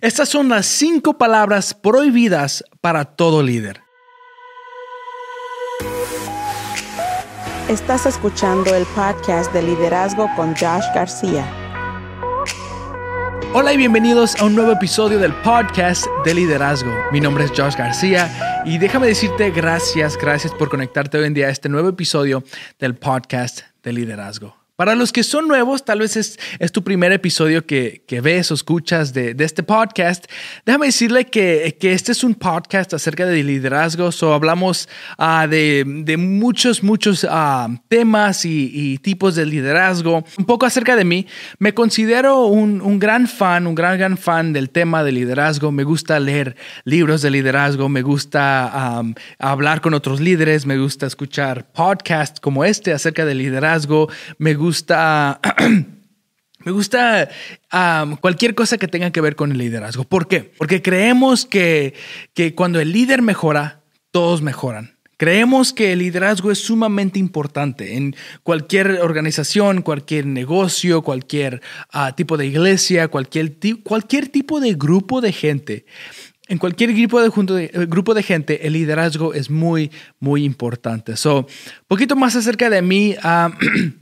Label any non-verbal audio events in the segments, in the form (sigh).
Estas son las cinco palabras prohibidas para todo líder. Estás escuchando el podcast de liderazgo con Josh García. Hola y bienvenidos a un nuevo episodio del podcast de liderazgo. Mi nombre es Josh García y déjame decirte gracias, gracias por conectarte hoy en día a este nuevo episodio del podcast de liderazgo. Para los que son nuevos, tal vez es, es tu primer episodio que, que ves o escuchas de, de, este podcast. Déjame decirle que, que, este es un podcast acerca de liderazgo. o hablamos uh, de, de, muchos, muchos uh, temas y, y, tipos de liderazgo. Un poco acerca de mí. Me considero un, un, gran fan, un gran, gran fan del tema de liderazgo. Me gusta leer libros de liderazgo. Me gusta um, hablar con otros líderes. Me gusta escuchar podcasts como este acerca de liderazgo. Me gusta... (clears throat) Me gusta cualquier cosa que tenga que ver con el liderazgo. ¿Por qué? Porque creemos que, que cuando el líder mejora, todos mejoran. Creemos que el liderazgo es sumamente importante en cualquier organización, cualquier negocio, cualquier uh, tipo de iglesia, cualquier, cualquier tipo de grupo de gente. En cualquier grupo de, eh, grupo de gente, el liderazgo es muy, muy importante. So, poquito más acerca de mí. Uh, (clears throat)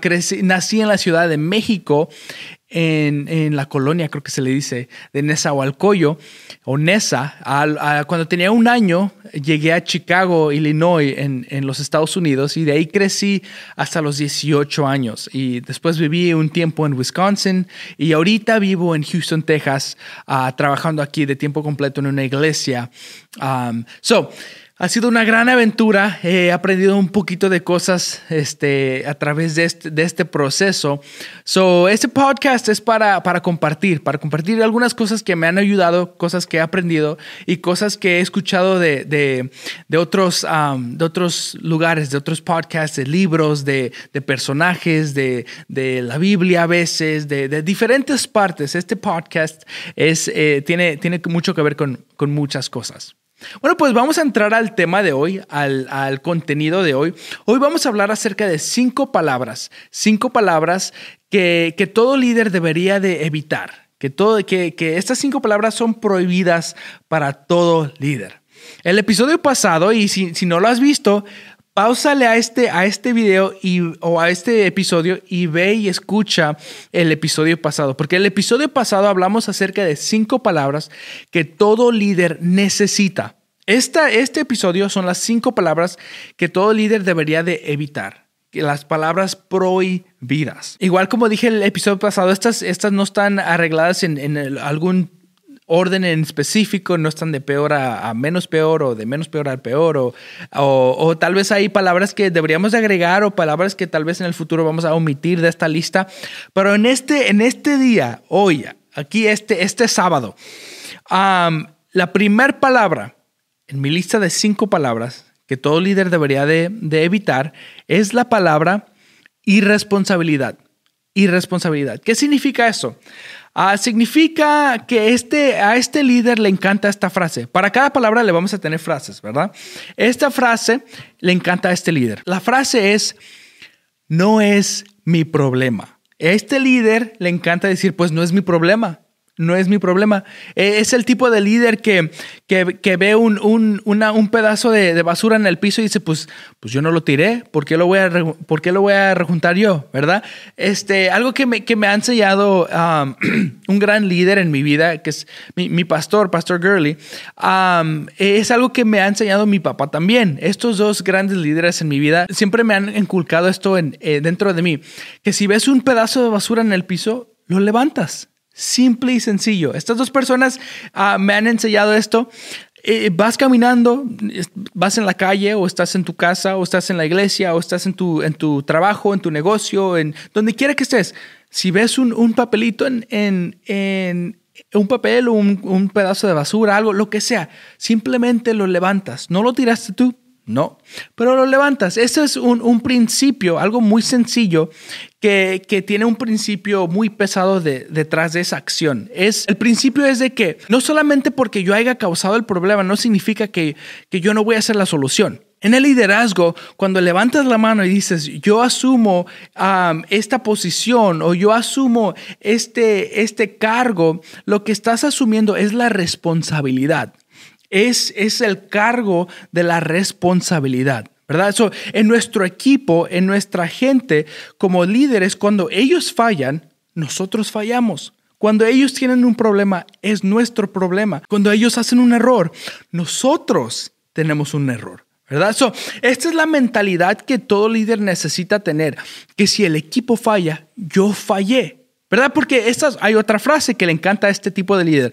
crecí, nací en la Ciudad de México, en, en, la colonia, creo que se le dice, de Nezahualcóyotl, o Nesa. cuando tenía un año, llegué a Chicago, Illinois, en, en, los Estados Unidos, y de ahí crecí hasta los 18 años. Y después viví un tiempo en Wisconsin, y ahorita vivo en Houston, Texas, uh, trabajando aquí de tiempo completo en una iglesia. Um, so, ha sido una gran aventura. He aprendido un poquito de cosas este, a través de este, de este proceso. So, este podcast es para, para compartir, para compartir algunas cosas que me han ayudado, cosas que he aprendido y cosas que he escuchado de, de, de otros, um, de otros lugares, de otros podcasts, de libros, de, de personajes, de, de, la Biblia a veces, de, diferentes partes. Este podcast es, eh, tiene, tiene mucho que ver con, con muchas cosas. Bueno, pues vamos a entrar al tema de hoy, al, al, contenido de hoy. Hoy vamos a hablar acerca de cinco palabras, cinco palabras que, que todo líder debería de evitar, que, todo, que, que estas cinco palabras son prohibidas para todo líder. El episodio pasado, y si, si no lo has visto, pausale a este, a este video y, o a este episodio y ve y escucha el episodio pasado, porque el episodio pasado hablamos acerca de cinco palabras que todo líder necesita. Esta, este episodio son las cinco palabras que todo líder debería de evitar. Las palabras prohibidas. Igual como dije el episodio pasado, estas, estas no están arregladas en, en algún orden en específico, no están de peor a, menos peor o de menos peor al peor, o, o, tal vez hay palabras que deberíamos agregar o palabras que tal vez en el futuro vamos a omitir de esta lista, pero en este, en este día, hoy, aquí este, este sábado, la primera palabra en mi lista de cinco palabras que todo líder debería de, de evitar es la palabra irresponsabilidad. Irresponsabilidad. ¿Qué significa eso? Uh, significa que este, a este líder le encanta esta frase. Para cada palabra le vamos a tener frases, ¿verdad? Esta frase le encanta a este líder. La frase es, no es mi problema. A este líder le encanta decir, pues no es mi problema no es mi problema. E, es el tipo de líder que, que, ve un, un, un pedazo de, basura en el piso y dice, pues, pues yo no lo tiré, ¿por qué lo voy a, por lo voy a rejuntar yo? ¿Verdad? Este, algo que me, que me ha enseñado (clears throat) un gran líder en mi vida, que es mi, pastor, Pastor Gurley, es algo que me ha enseñado mi papá también. Estos dos grandes líderes en mi vida siempre me han inculcado esto en, eh, dentro de mí, que si ves un pedazo de basura en el piso, lo levantas. Simple y sencillo. Estas dos personas uh, me han enseñado esto. Eh, vas caminando, vas en la calle o estás en tu casa o estás en la iglesia o estás en tu, en tu trabajo, en tu negocio, en donde quiera que estés. Si ves un, papelito en, en, en, un papel o un, un pedazo de basura, algo, lo que sea, simplemente lo levantas. No lo tiraste tú, no, pero lo levantas. Ese es un, un principio, algo muy sencillo que, que, tiene un principio muy pesado de, detrás de esa acción. Es, el principio es de que no solamente porque yo haya causado el problema, no significa que, que yo no voy a ser la solución. En el liderazgo, cuando levantas la mano y dices, yo asumo um, esta posición o yo asumo este, este cargo, lo que estás asumiendo es la responsabilidad. Es, es el cargo de la responsabilidad. ¿verdad? Eso, en nuestro equipo, en nuestra gente, como líderes, cuando ellos fallan, nosotros fallamos. Cuando ellos tienen un problema, es nuestro problema. Cuando ellos hacen un error, nosotros tenemos un error. ¿Verdad? esta es la mentalidad que todo líder necesita tener, que si el equipo falla, yo fallé. ¿Verdad? Porque esta, hay otra frase que le encanta a este tipo de líder.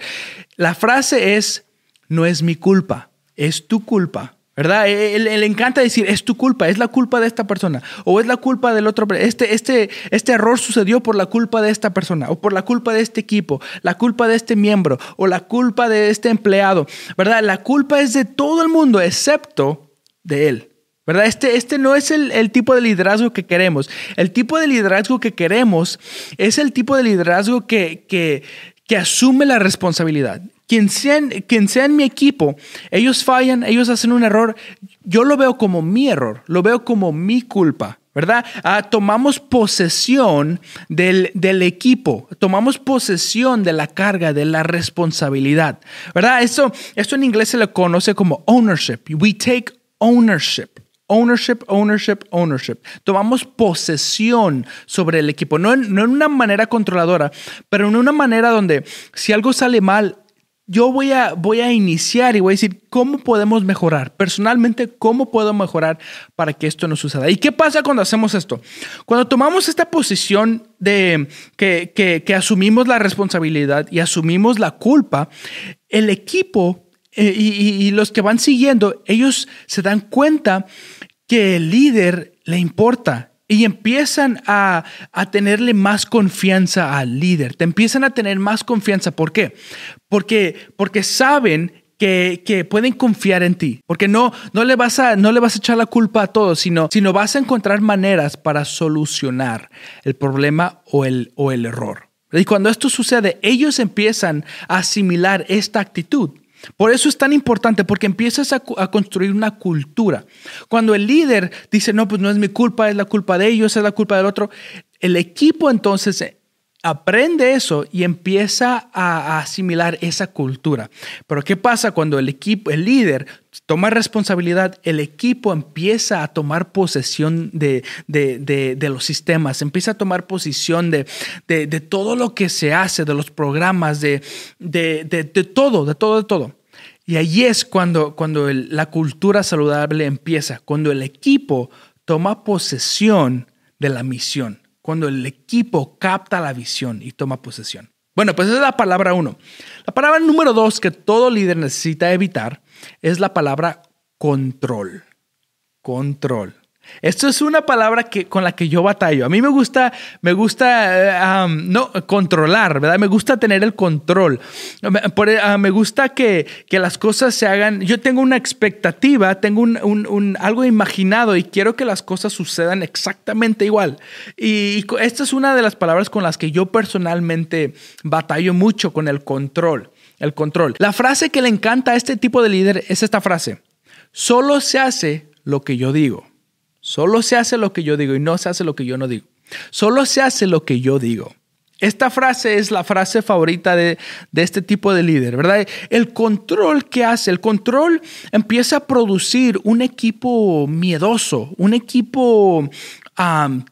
La frase es, no es mi culpa, es tu culpa. ¿Verdad? Él, le encanta decir, es tu culpa, es la culpa de esta persona, o es la culpa del otro. Este, este, este error sucedió por la culpa de esta persona, o por la culpa de este equipo, la culpa de este miembro, o la culpa de este empleado. ¿Verdad? La culpa es de todo el mundo, excepto de él. ¿Verdad? Este, este no es el, el, tipo de liderazgo que queremos. El tipo de liderazgo que queremos es el tipo de liderazgo que, que, que asume la responsabilidad quien sea, quien sea en mi equipo, ellos fallan, ellos hacen un error, yo lo veo como mi error, lo veo como mi culpa. ¿verdad? Ah, tomamos posesión del, del, equipo, tomamos posesión de la carga, de la responsabilidad, ¿verdad? Eso, esto en inglés se le conoce como ownership. We take ownership. Ownership, ownership, ownership. Tomamos posesión sobre el equipo, no no en una manera controladora, pero en una manera donde si algo sale mal, yo voy a, voy a iniciar y voy a decir cómo podemos mejorar. Personalmente, cómo puedo mejorar para que esto no suceda. ¿Y qué pasa cuando hacemos esto? Cuando tomamos esta posición de que, que, asumimos la responsabilidad y asumimos la culpa, el equipo eh, y los que van siguiendo, ellos se dan cuenta que el líder le importa y empiezan a, tenerle más confianza al líder. Te empiezan a tener más confianza. ¿Por qué? Porque, porque saben que, pueden confiar en ti. Porque no, no, le vas a, no le vas a echar la culpa a todos, sino, sino vas a encontrar maneras para solucionar el problema o el, o el error. Y cuando esto sucede, ellos empiezan a asimilar esta actitud. Por eso es tan importante, porque empiezas a, construir una cultura. Cuando el líder dice, no, pues no es mi culpa, es la culpa de ellos, es la culpa del otro, el equipo entonces aprende eso y empieza a, asimilar esa cultura. Pero ¿qué pasa cuando el equipo, el líder toma responsabilidad, el equipo empieza a tomar posesión de, los sistemas, empieza a tomar posición de, todo lo que se hace, de los programas, de, todo, de todo, de todo. Y allí es cuando, cuando la cultura saludable empieza, cuando el equipo toma posesión de la misión cuando el equipo capta la visión y toma posesión. Bueno, pues esa es la palabra uno. La palabra número dos que todo líder necesita evitar es la palabra control. Control. Esto es una palabra que, con la que yo batallo. A mí me gusta, me gusta eh, no, controlar, ¿verdad? Me gusta tener el control. Ah, me gusta que, que, las cosas se hagan. Yo tengo una expectativa, tengo un, un, algo imaginado y quiero que las cosas sucedan exactamente igual. Y, esta es una de las palabras con las que yo personalmente batallo mucho con el control. El control. La frase que le encanta a este tipo de líder es esta frase. Solo se hace lo que yo digo. Solo se hace lo que yo digo y no se hace lo que yo no digo. Solo se hace lo que yo digo. Esta frase es la frase favorita de, de, este tipo de líder, ¿verdad? El control que hace, el control empieza a producir un equipo miedoso, un equipo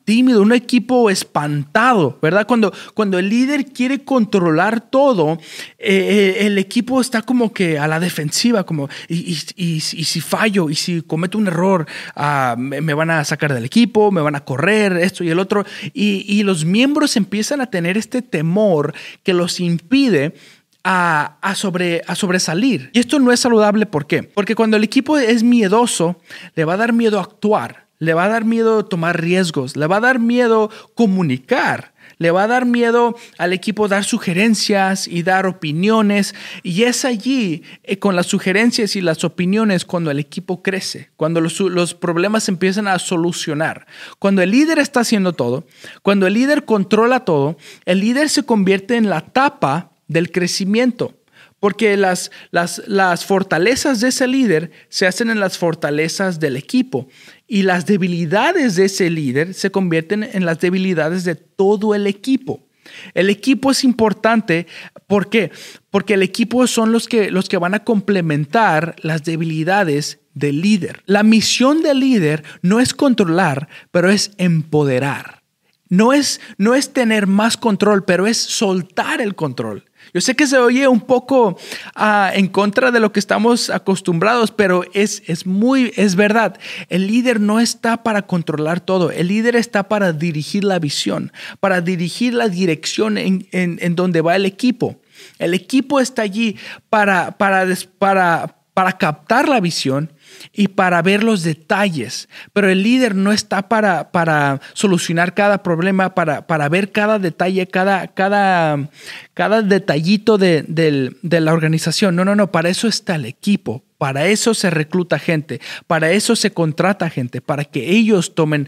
tímido, un equipo espantado, ¿verdad? Cuando, cuando el líder quiere controlar todo, eh, eh, el equipo está como que a la defensiva, como, y, si fallo, y si cometo un error, ah, me, van a sacar del equipo, me van a correr, esto y el otro, y, los miembros empiezan a tener este temor que los impide a, sobre, a, sobresalir. Y esto no es saludable, ¿por qué? Porque cuando el equipo es miedoso, le va a dar miedo a actuar le va a dar miedo tomar riesgos, le va a dar miedo comunicar, le va a dar miedo al equipo dar sugerencias y dar opiniones. Y es allí, eh, con las sugerencias y las opiniones, cuando el equipo crece, cuando los, problemas empiezan a solucionar. Cuando el líder está haciendo todo, cuando el líder controla todo, el líder se convierte en la tapa del crecimiento. Porque las, las, las fortalezas de ese líder se hacen en las fortalezas del equipo y las debilidades de ese líder se convierten en las debilidades de todo el equipo. El equipo es importante, ¿por qué? Porque el equipo son los que, los que van a complementar las debilidades del líder. La misión del líder no es controlar, pero es empoderar. No es, no es tener más control, pero es soltar el control. Yo sé que se oye un poco ah, en contra de lo que estamos acostumbrados, pero es, es muy, es verdad. El líder no está para controlar todo. El líder está para dirigir la visión, para dirigir la dirección en, en, donde va el equipo. El equipo está allí para, para, para, para captar la visión y para ver los detalles. Pero el líder no está para, para solucionar cada problema, para, para ver cada detalle, cada, cada, cada detallito de, la organización. No, no, no, para eso está el equipo. Para eso se recluta gente, para eso se contrata gente, para que ellos tomen,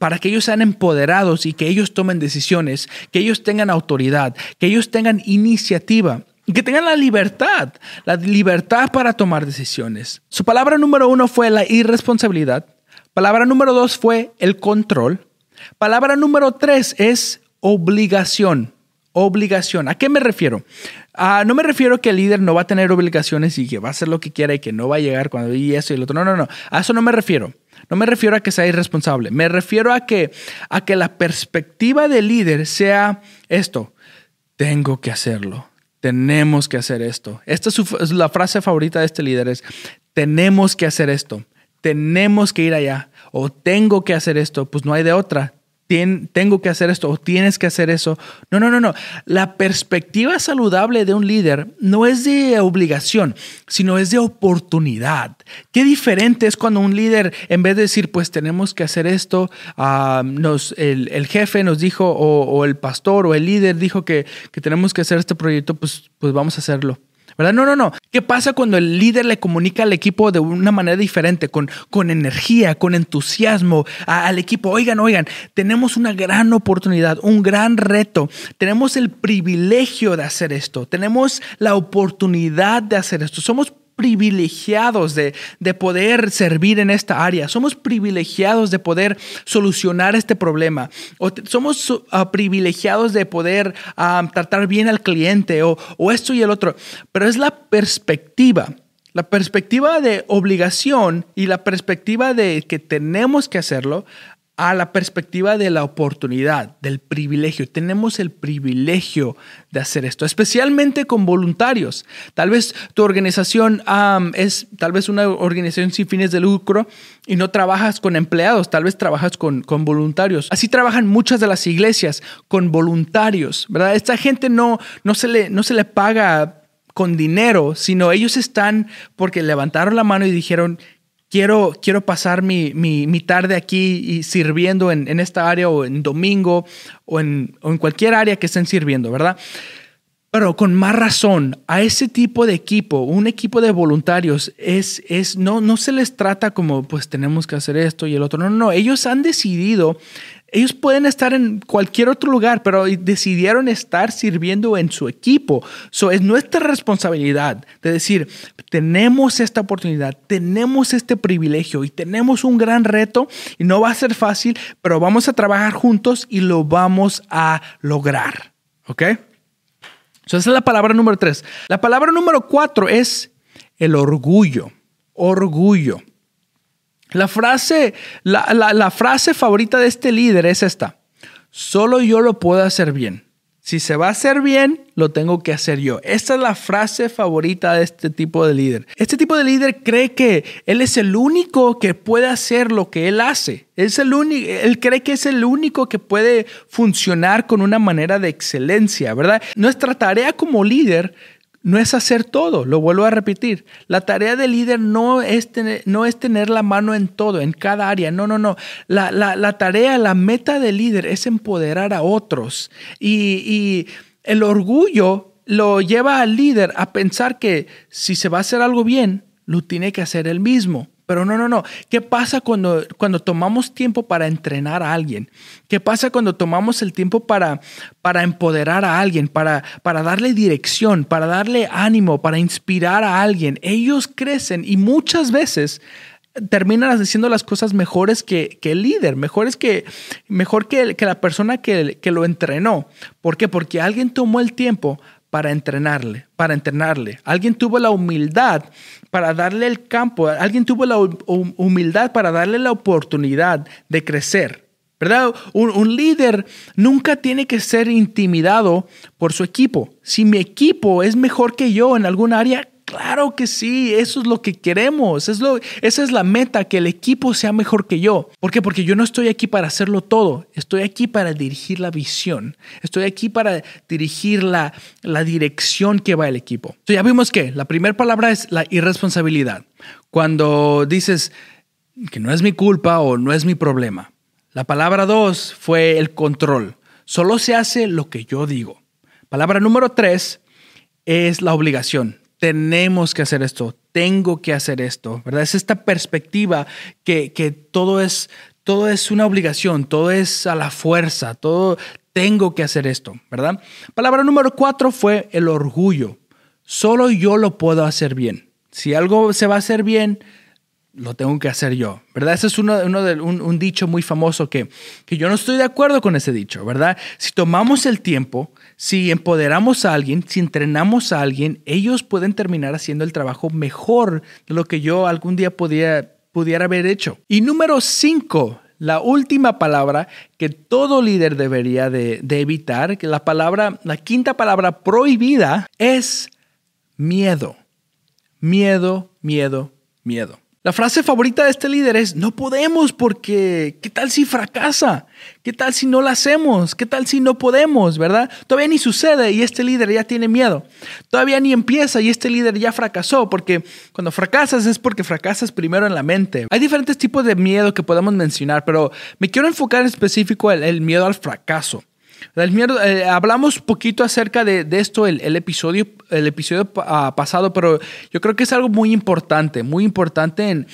para que ellos sean empoderados y que ellos tomen decisiones, que ellos tengan autoridad, que ellos tengan iniciativa que tengan la libertad, la libertad para tomar decisiones. Su palabra número uno fue la irresponsabilidad. Palabra número dos fue el control. Palabra número tres es obligación. Obligación. ¿A qué me refiero? Ah, no me refiero que el líder no va a tener obligaciones y que va a hacer lo que quiera y que no va a llegar cuando y eso y lo otro. No, no, no. A eso no me refiero. No me refiero a que sea irresponsable. Me refiero a que, a que la perspectiva del líder sea esto. Tengo que hacerlo tenemos que hacer esto. Esta es, la frase favorita de este líder, es, tenemos que hacer esto, tenemos que ir allá, o tengo que hacer esto, pues no hay de otra, tengo que hacer esto o tienes que hacer eso. No, no, no, no. La perspectiva saludable de un líder no es de obligación, sino es de oportunidad. Qué diferente es cuando un líder, en vez de decir, pues tenemos que hacer esto, nos, el, jefe nos dijo, o, el pastor o el líder dijo que, que tenemos que hacer este proyecto, pues, pues vamos a hacerlo. ¿Verdad? No, no, no. ¿Qué pasa cuando el líder le comunica al equipo de una manera diferente, con, con energía, con entusiasmo al equipo? Oigan, oigan, tenemos una gran oportunidad, un gran reto. Tenemos el privilegio de hacer esto. Tenemos la oportunidad de hacer esto. Somos privilegiados de, poder servir en esta área, somos privilegiados de poder solucionar este problema, o somos ah, privilegiados de poder ah, tratar bien al cliente o, o esto y el otro, pero es la perspectiva. La perspectiva de obligación y la perspectiva de que tenemos que hacerlo a la perspectiva de la oportunidad, del privilegio. Tenemos el privilegio de hacer esto, especialmente con voluntarios. Tal vez tu organización es tal vez una organización sin fines de lucro y no trabajas con empleados, tal vez trabajas con, con voluntarios. Así trabajan muchas de las iglesias con voluntarios, ¿verdad? Esta gente no, no, se, le, no se le paga con dinero, sino ellos están porque levantaron la mano y dijeron, quiero, quiero pasar mi, mi, tarde aquí y sirviendo en, esta área o en domingo o en, o en cualquier área que estén sirviendo, ¿verdad? Pero con más razón, a ese tipo de equipo, un equipo de voluntarios, es, es, no, no se les trata como, pues tenemos que hacer esto y el otro. No, no, no. Ellos han decidido ellos pueden estar en cualquier otro lugar, pero decidieron estar sirviendo en su equipo. So, es nuestra responsabilidad de decir, tenemos esta oportunidad, tenemos este privilegio y tenemos un gran reto y no va a ser fácil, pero vamos a trabajar juntos y lo vamos a lograr. ¿Ok? Esa es la palabra número tres. La palabra número cuatro es el orgullo. Orgullo. La frase, la, frase favorita de este líder es esta. Solo yo lo puedo hacer bien. Si se va a hacer bien, lo tengo que hacer yo. Esta es la frase favorita de este tipo de líder. Este tipo de líder cree que él es el único que puede hacer lo que él hace. Es el único, él cree que es el único que puede funcionar con una manera de excelencia, ¿verdad? Nuestra tarea como líder no es hacer todo, lo vuelvo a repetir. La tarea del líder no es tener, no es tener la mano en todo, en cada área. No, no, no. La, la, tarea, la meta del líder es empoderar a otros. Y, y el orgullo lo lleva al líder a pensar que si se va a hacer algo bien, lo tiene que hacer él mismo. Pero no, no, no. ¿Qué pasa cuando, cuando tomamos tiempo para entrenar a alguien? ¿Qué pasa cuando tomamos el tiempo para, para empoderar a alguien, para, para darle dirección, para darle ánimo, para inspirar a alguien? Ellos crecen y muchas veces terminan haciendo las cosas mejores que, que el líder, mejores que, mejor que, que la persona que, que lo entrenó. ¿Por qué? Porque alguien tomó el tiempo para entrenarle, para entrenarle. Alguien tuvo la humildad para darle el campo, alguien tuvo la humildad para darle la oportunidad de crecer. ¿Verdad? Un, un, líder nunca tiene que ser intimidado por su equipo. Si mi equipo es mejor que yo en algún área, Claro que sí, eso es lo que queremos, es lo, esa es la meta, que el equipo sea mejor que yo. ¿Por qué? Porque yo no estoy aquí para hacerlo todo, estoy aquí para dirigir la visión, estoy aquí para dirigir la, la dirección que va el equipo. Entonces ya vimos que la primera palabra es la irresponsabilidad. Cuando dices que no es mi culpa o no es mi problema. La palabra dos fue el control. Solo se hace lo que yo digo. Palabra número tres es la obligación tenemos que hacer esto, tengo que hacer esto, ¿verdad? Es esta perspectiva que, todo, es, todo es una obligación, todo es a la fuerza, todo tengo que hacer esto, ¿verdad? Palabra número cuatro fue el orgullo. Solo yo lo puedo hacer bien. Si algo se va a hacer bien, lo tengo que hacer yo, ¿verdad? Ese es uno, uno de, un, dicho muy famoso que, que yo no estoy de acuerdo con ese dicho, ¿verdad? Si tomamos el tiempo si empoderamos a alguien, si entrenamos a alguien, ellos pueden terminar haciendo el trabajo mejor de lo que yo algún día podía, pudiera haber hecho. Y número cinco, la última palabra que todo líder debería de, evitar, que la palabra, la quinta palabra prohibida es miedo. Miedo, miedo, miedo. La frase favorita de este líder es, no podemos porque, ¿qué tal si fracasa? ¿Qué tal si no la hacemos? ¿Qué tal si no podemos? ¿Verdad? Todavía ni sucede y este líder ya tiene miedo. Todavía ni empieza y este líder ya fracasó porque cuando fracasas es porque fracasas primero en la mente. Hay diferentes tipos de miedo que podemos mencionar, pero me quiero enfocar en específico el, el miedo al fracaso. Eh, hablamos poquito acerca de, esto el, el, episodio, el episodio ah, pasado, pero yo creo que es algo muy importante, muy importante en,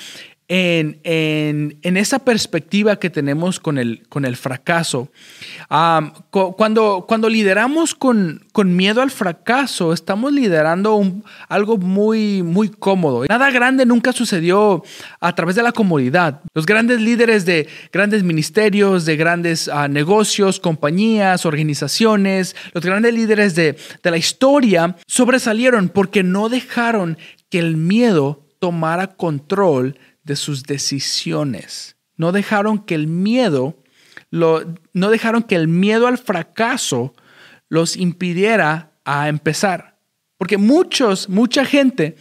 en, en, en, esa perspectiva que tenemos con el, con el fracaso. cuando, cuando lideramos con, con, miedo al fracaso, estamos liderando algo muy, muy cómodo. Nada grande nunca sucedió a través de la comodidad. Los grandes líderes de grandes ministerios, de grandes uh, negocios, compañías, organizaciones, los grandes líderes de, de la historia sobresalieron porque no dejaron que el miedo tomara control de sus decisiones. No dejaron que el miedo, lo, no dejaron que el miedo al fracaso los impidiera a empezar. Porque muchos, mucha gente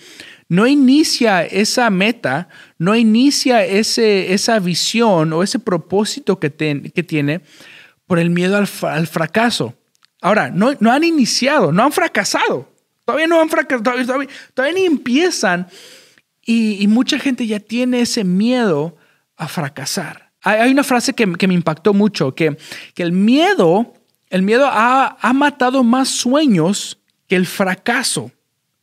no inicia esa meta, no inicia ese, esa visión o ese propósito que, que tiene por el miedo al, fracaso. Ahora, no, no, han iniciado, no han fracasado. Todavía no han fracasado, todavía, todavía empiezan y, mucha gente ya tiene ese miedo a fracasar. Hay, una frase que, me impactó mucho, que, que el miedo, el miedo ha, ha matado más sueños que el fracaso.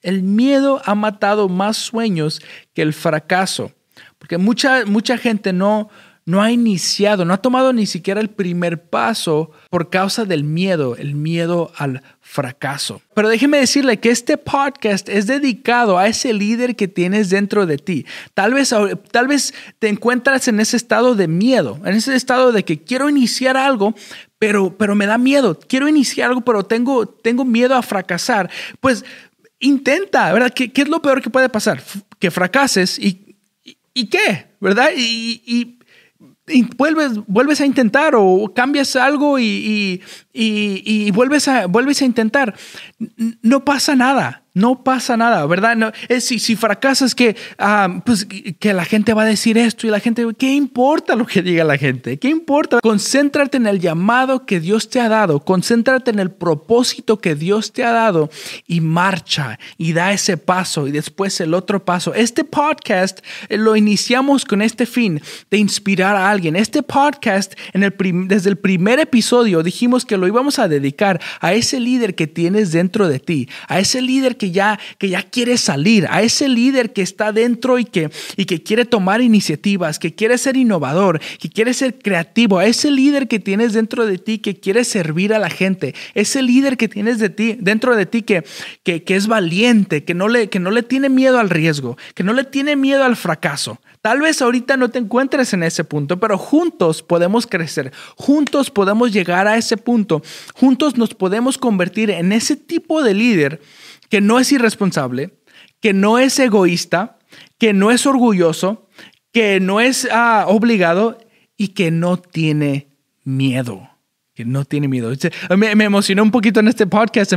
El miedo ha matado más sueños que el fracaso. Porque mucha, mucha gente no, no ha iniciado, no ha tomado ni siquiera el primer paso por causa del miedo, el miedo al fracaso. Pero déjeme decirle que este podcast es dedicado a ese líder que tienes dentro de ti. Tal vez, tal vez te encuentras en ese estado de miedo, en ese estado de que quiero iniciar algo, pero, pero me da miedo. Quiero iniciar algo, pero tengo, tengo miedo a fracasar. Pues intenta, ¿verdad? ¿Qué, es lo peor que puede pasar? Que fracases y, y, qué, ¿verdad? y vuelves, vuelves a intentar o cambias algo y, y, vuelves, a, vuelves a intentar. No pasa nada. No pasa nada, ¿verdad? Si, si fracasas, que, ah, pues, que la gente va a decir esto y la gente, ¿qué importa lo que diga la gente? ¿Qué importa? Concéntrate en el llamado que Dios te ha dado, concéntrate en el propósito que Dios te ha dado y marcha y da ese paso y después el otro paso. Este podcast eh, lo iniciamos con este fin de inspirar a alguien. Este podcast, desde el primer episodio, dijimos que lo íbamos a dedicar a ese líder que tienes dentro de ti, a ese líder que ya, que ya quiere salir, a ese líder que está dentro y que, y que quiere tomar iniciativas, que quiere ser innovador, que quiere ser creativo, a ese líder que tienes dentro de ti que quiere servir a la gente, ese líder que tienes de ti, dentro de ti que, que, que es valiente, que no, le, que no le tiene miedo al riesgo, que no le tiene miedo al fracaso. Tal vez ahorita no te encuentres en ese punto, pero juntos podemos crecer, juntos podemos llegar a ese punto, juntos nos podemos convertir en ese tipo de líder que no es irresponsable, que no es egoísta, que no es orgulloso, que no es ah, obligado y que no tiene miedo que no tiene miedo. Me, me emocioné un poquito en este podcast.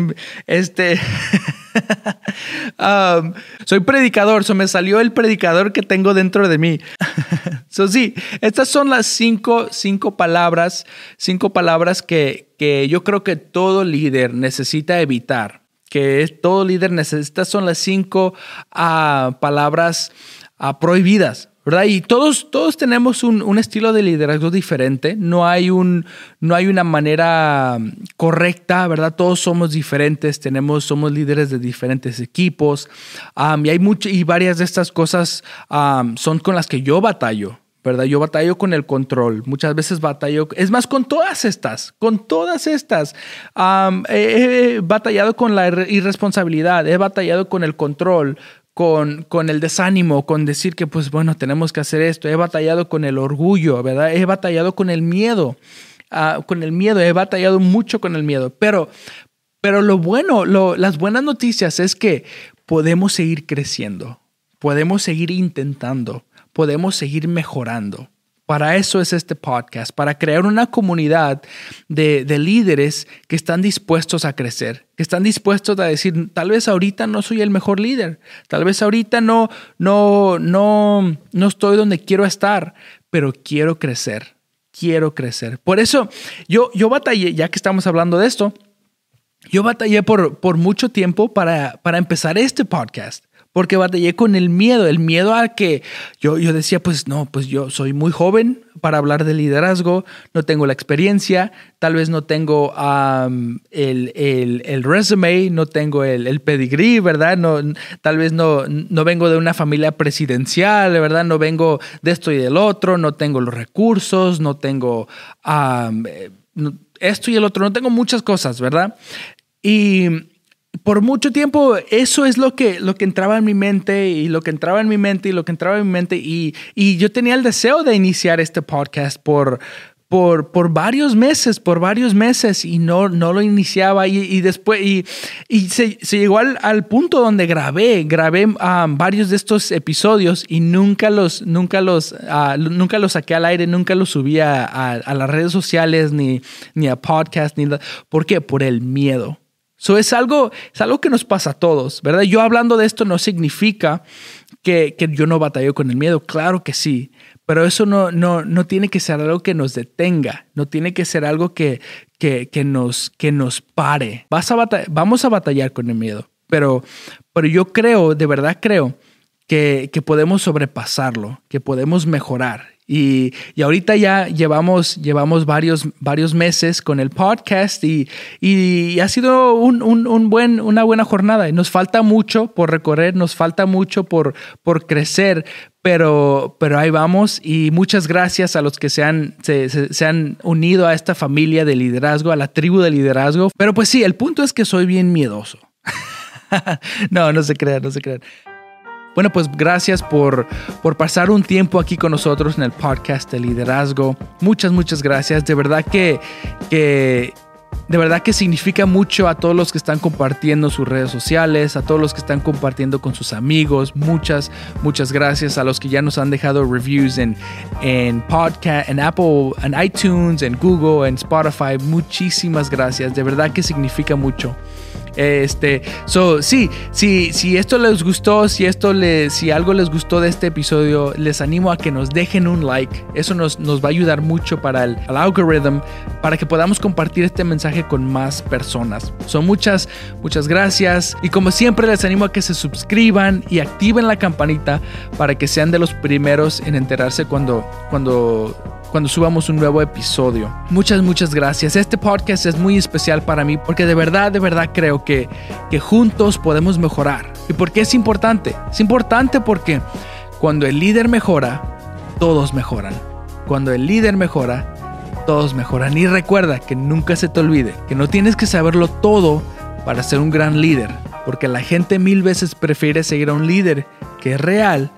Este, (laughs) um, soy predicador, so me salió el predicador que tengo dentro de mí. (laughs) so sí, estas son las cinco, cinco palabras, cinco palabras que, que yo creo que todo líder necesita evitar. Que todo líder necesita, son las cinco uh, palabras uh, prohibidas ¿verdad? Y todos, todos tenemos un, estilo de liderazgo diferente, no hay, un, no hay una manera correcta, ¿verdad? Todos somos diferentes, tenemos, somos líderes de diferentes equipos y hay mucho, y varias de estas cosas son con las que yo batallo. ¿Verdad? Yo batallo con el control, muchas veces batallo, es más, con todas estas, con todas estas. he batallado con la irresponsabilidad, he batallado con el control, con, con, el desánimo, con decir que, pues bueno, tenemos que hacer esto. He batallado con el orgullo, ¿verdad? He batallado con el miedo, ah, con el miedo, he batallado mucho con el miedo. Pero, pero lo bueno, las buenas noticias es que podemos seguir creciendo, podemos seguir intentando, podemos seguir mejorando. Para eso es este podcast, para crear una comunidad de, líderes que están dispuestos a crecer, que están dispuestos a decir, tal vez ahorita no soy el mejor líder, tal vez ahorita no, no, no, no estoy donde quiero estar, pero quiero crecer, quiero crecer. Por eso yo, yo batallé, ya que estamos hablando de esto, yo batallé por, por mucho tiempo para, para empezar este podcast porque batallé con el miedo, el miedo a que yo, yo decía, pues no, pues yo soy muy joven para hablar de liderazgo, no tengo la experiencia, tal vez no tengo el, el, el, resume, no tengo el, el pedigrí, ¿verdad? No, tal vez no, no vengo de una familia presidencial, ¿verdad? No vengo de esto y del otro, no tengo los recursos, no tengo eh, esto y el otro, no tengo muchas cosas, ¿verdad? Y por mucho tiempo eso es lo que, lo que entraba en mi mente y lo que entraba en mi mente y lo que entraba en mi mente y, y yo tenía el deseo de iniciar este podcast por, por, por varios meses, por varios meses y no, no lo iniciaba y, después y, y se, llegó al, punto donde grabé, grabé um, varios de estos episodios y nunca los, nunca los, uh, nunca los saqué al aire, nunca los subí a, a, las redes sociales ni, ni a podcast, ni, ¿por qué? Por el miedo So es, algo, es algo que nos pasa a todos, ¿verdad? Yo hablando de esto no significa que, que yo no batallo con el miedo, claro que sí, pero eso no, no, no tiene que ser algo que nos detenga, no tiene que ser algo que, que, que nos, que nos pare. Vas a vamos a batallar con el miedo, pero, pero yo creo, de verdad creo, que, que podemos sobrepasarlo, que podemos mejorar y, y, ahorita ya llevamos, llevamos varios, varios meses con el podcast y, y ha sido un, un, un, buen, una buena jornada. Y nos falta mucho por recorrer, nos falta mucho por, por crecer, pero, pero ahí vamos. Y muchas gracias a los que se han, se, se, han unido a esta familia de liderazgo, a la tribu de liderazgo. Pero pues sí, el punto es que soy bien miedoso. (laughs) no, no se crean, no se crean. Bueno, pues gracias por, por pasar un tiempo aquí con nosotros en el podcast de liderazgo. Muchas, muchas gracias. De verdad que, que de verdad que significa mucho a todos los que están compartiendo sus redes sociales, a todos los que están compartiendo con sus amigos. Muchas, muchas gracias a los que ya nos han dejado reviews en, en podcast, en Apple, en iTunes, en Google, en Spotify. Muchísimas gracias. De verdad que significa mucho. Este, so, sí, sí, si esto les gustó, si esto si algo les gustó de este episodio, les animo a que nos dejen un like. Eso nos, nos va a ayudar mucho para el, el algoritmo, para que podamos compartir este mensaje con más personas. Son muchas, muchas gracias. Y como siempre, les animo a que se suscriban y activen la campanita para que sean de los primeros en enterarse cuando, cuando cuando subamos un nuevo episodio. Muchas, muchas gracias. Este podcast es muy especial para mí porque de verdad, de verdad creo que, que juntos podemos mejorar. ¿Y por qué es importante? Es importante porque cuando el líder mejora, todos mejoran. Cuando el líder mejora, todos mejoran. Y recuerda que nunca se te olvide que no tienes que saberlo todo para ser un gran líder, porque la gente mil veces prefiere seguir a un líder que es real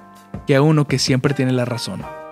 que a uno que siempre tiene la razón.